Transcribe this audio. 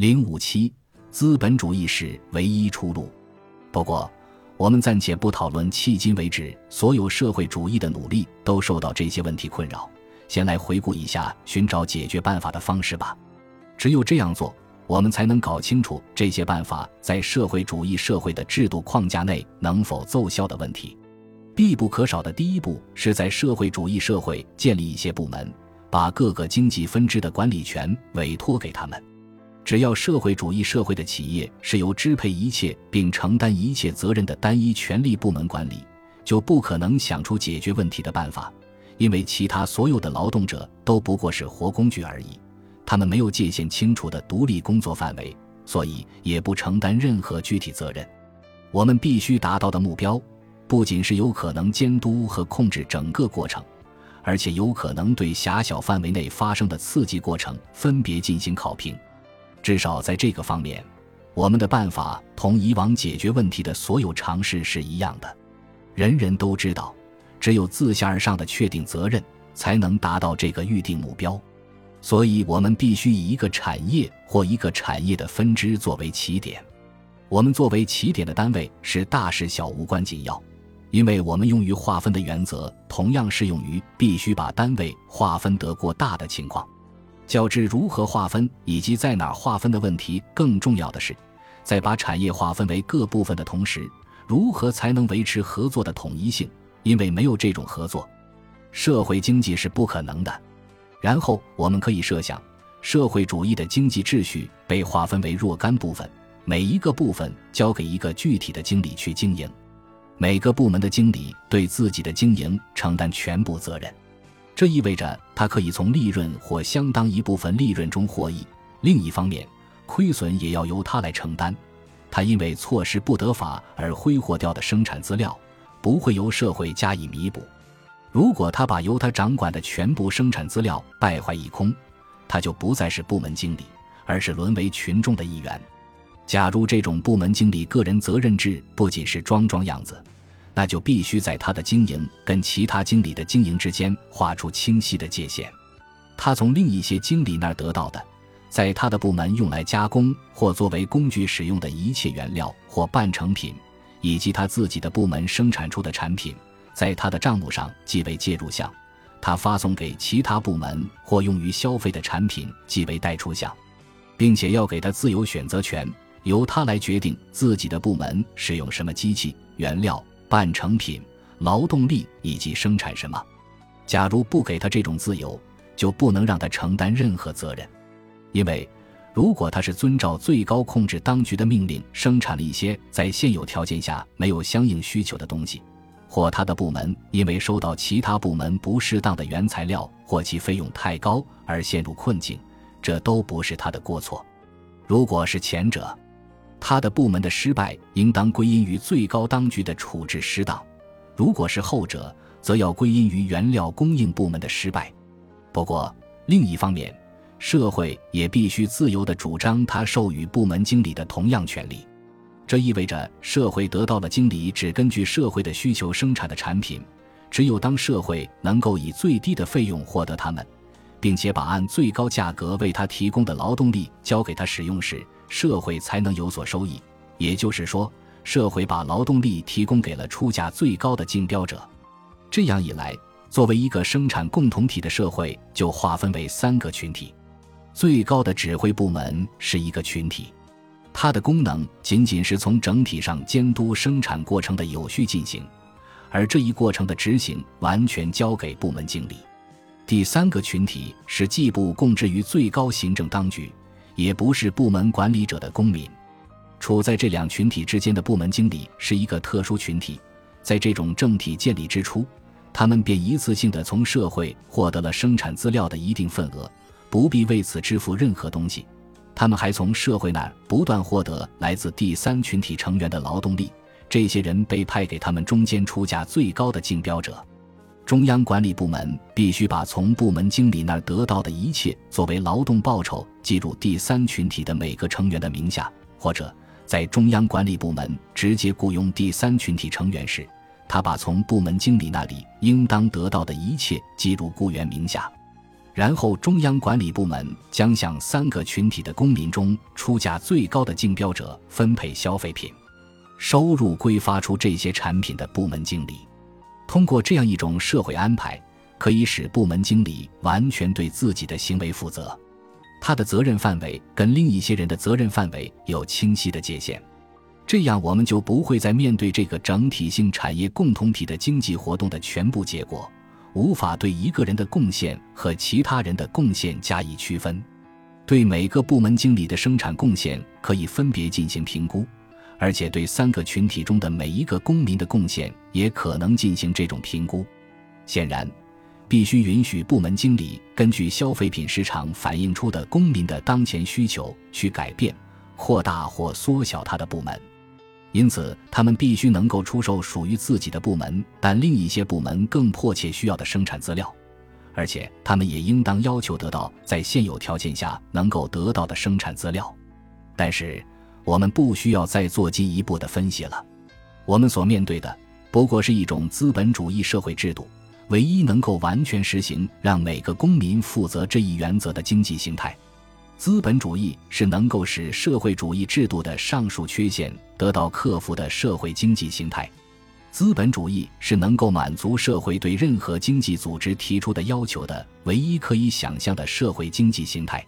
零五七，资本主义是唯一出路。不过，我们暂且不讨论迄今为止所有社会主义的努力都受到这些问题困扰，先来回顾一下寻找解决办法的方式吧。只有这样做，我们才能搞清楚这些办法在社会主义社会的制度框架内能否奏效的问题。必不可少的第一步是在社会主义社会建立一些部门，把各个经济分支的管理权委托给他们。只要社会主义社会的企业是由支配一切并承担一切责任的单一权力部门管理，就不可能想出解决问题的办法，因为其他所有的劳动者都不过是活工具而已，他们没有界限清楚的独立工作范围，所以也不承担任何具体责任。我们必须达到的目标。不仅是有可能监督和控制整个过程，而且有可能对狭小范围内发生的刺激过程分别进行考评。至少在这个方面，我们的办法同以往解决问题的所有尝试是一样的。人人都知道，只有自下而上的确定责任，才能达到这个预定目标。所以，我们必须以一个产业或一个产业的分支作为起点。我们作为起点的单位是大事小无关紧要。因为我们用于划分的原则同样适用于必须把单位划分得过大的情况。较之如何划分以及在哪划分的问题，更重要的是，在把产业划分为各部分的同时，如何才能维持合作的统一性？因为没有这种合作，社会经济是不可能的。然后我们可以设想，社会主义的经济秩序被划分为若干部分，每一个部分交给一个具体的经理去经营。每个部门的经理对自己的经营承担全部责任，这意味着他可以从利润或相当一部分利润中获益。另一方面，亏损也要由他来承担。他因为措施不得法而挥霍掉的生产资料，不会由社会加以弥补。如果他把由他掌管的全部生产资料败坏一空，他就不再是部门经理，而是沦为群众的一员。假如这种部门经理个人责任制不仅是装装样子，那就必须在他的经营跟其他经理的经营之间画出清晰的界限。他从另一些经理那儿得到的，在他的部门用来加工或作为工具使用的一切原料或半成品，以及他自己的部门生产出的产品，在他的账目上即为介入项；他发送给其他部门或用于消费的产品即为代出项，并且要给他自由选择权。由他来决定自己的部门使用什么机器、原料、半成品、劳动力以及生产什么。假如不给他这种自由，就不能让他承担任何责任，因为如果他是遵照最高控制当局的命令生产了一些在现有条件下没有相应需求的东西，或他的部门因为收到其他部门不适当的原材料或其费用太高而陷入困境，这都不是他的过错。如果是前者，他的部门的失败应当归因于最高当局的处置失当，如果是后者，则要归因于原料供应部门的失败。不过，另一方面，社会也必须自由地主张他授予部门经理的同样权利。这意味着，社会得到了经理只根据社会的需求生产的产品，只有当社会能够以最低的费用获得它们，并且把按最高价格为他提供的劳动力交给他使用时。社会才能有所收益，也就是说，社会把劳动力提供给了出价最高的竞标者。这样一来，作为一个生产共同体的社会就划分为三个群体。最高的指挥部门是一个群体，它的功能仅仅是从整体上监督生产过程的有序进行，而这一过程的执行完全交给部门经理。第三个群体是既不供职于最高行政当局。也不是部门管理者的公民，处在这两群体之间的部门经理是一个特殊群体。在这种政体建立之初，他们便一次性的从社会获得了生产资料的一定份额，不必为此支付任何东西。他们还从社会那儿不断获得来自第三群体成员的劳动力，这些人被派给他们中间出价最高的竞标者。中央管理部门必须把从部门经理那儿得到的一切作为劳动报酬记入第三群体的每个成员的名下，或者在中央管理部门直接雇佣第三群体成员时，他把从部门经理那里应当得到的一切记入雇员名下。然后中央管理部门将向三个群体的公民中出价最高的竞标者分配消费品，收入归发出这些产品的部门经理。通过这样一种社会安排，可以使部门经理完全对自己的行为负责，他的责任范围跟另一些人的责任范围有清晰的界限。这样，我们就不会在面对这个整体性产业共同体的经济活动的全部结果，无法对一个人的贡献和其他人的贡献加以区分。对每个部门经理的生产贡献可以分别进行评估，而且对三个群体中的每一个公民的贡献也可能进行这种评估。显然，必须允许部门经理根据消费品市场反映出的公民的当前需求去改变、扩大或缩小他的部门。因此，他们必须能够出售属于自己的部门，但另一些部门更迫切需要的生产资料，而且他们也应当要求得到在现有条件下能够得到的生产资料。但是，我们不需要再做进一步的分析了。我们所面对的不过是一种资本主义社会制度，唯一能够完全实行让每个公民负责这一原则的经济形态。资本主义是能够使社会主义制度的上述缺陷得到克服的社会经济形态。资本主义是能够满足社会对任何经济组织提出的要求的唯一可以想象的社会经济形态。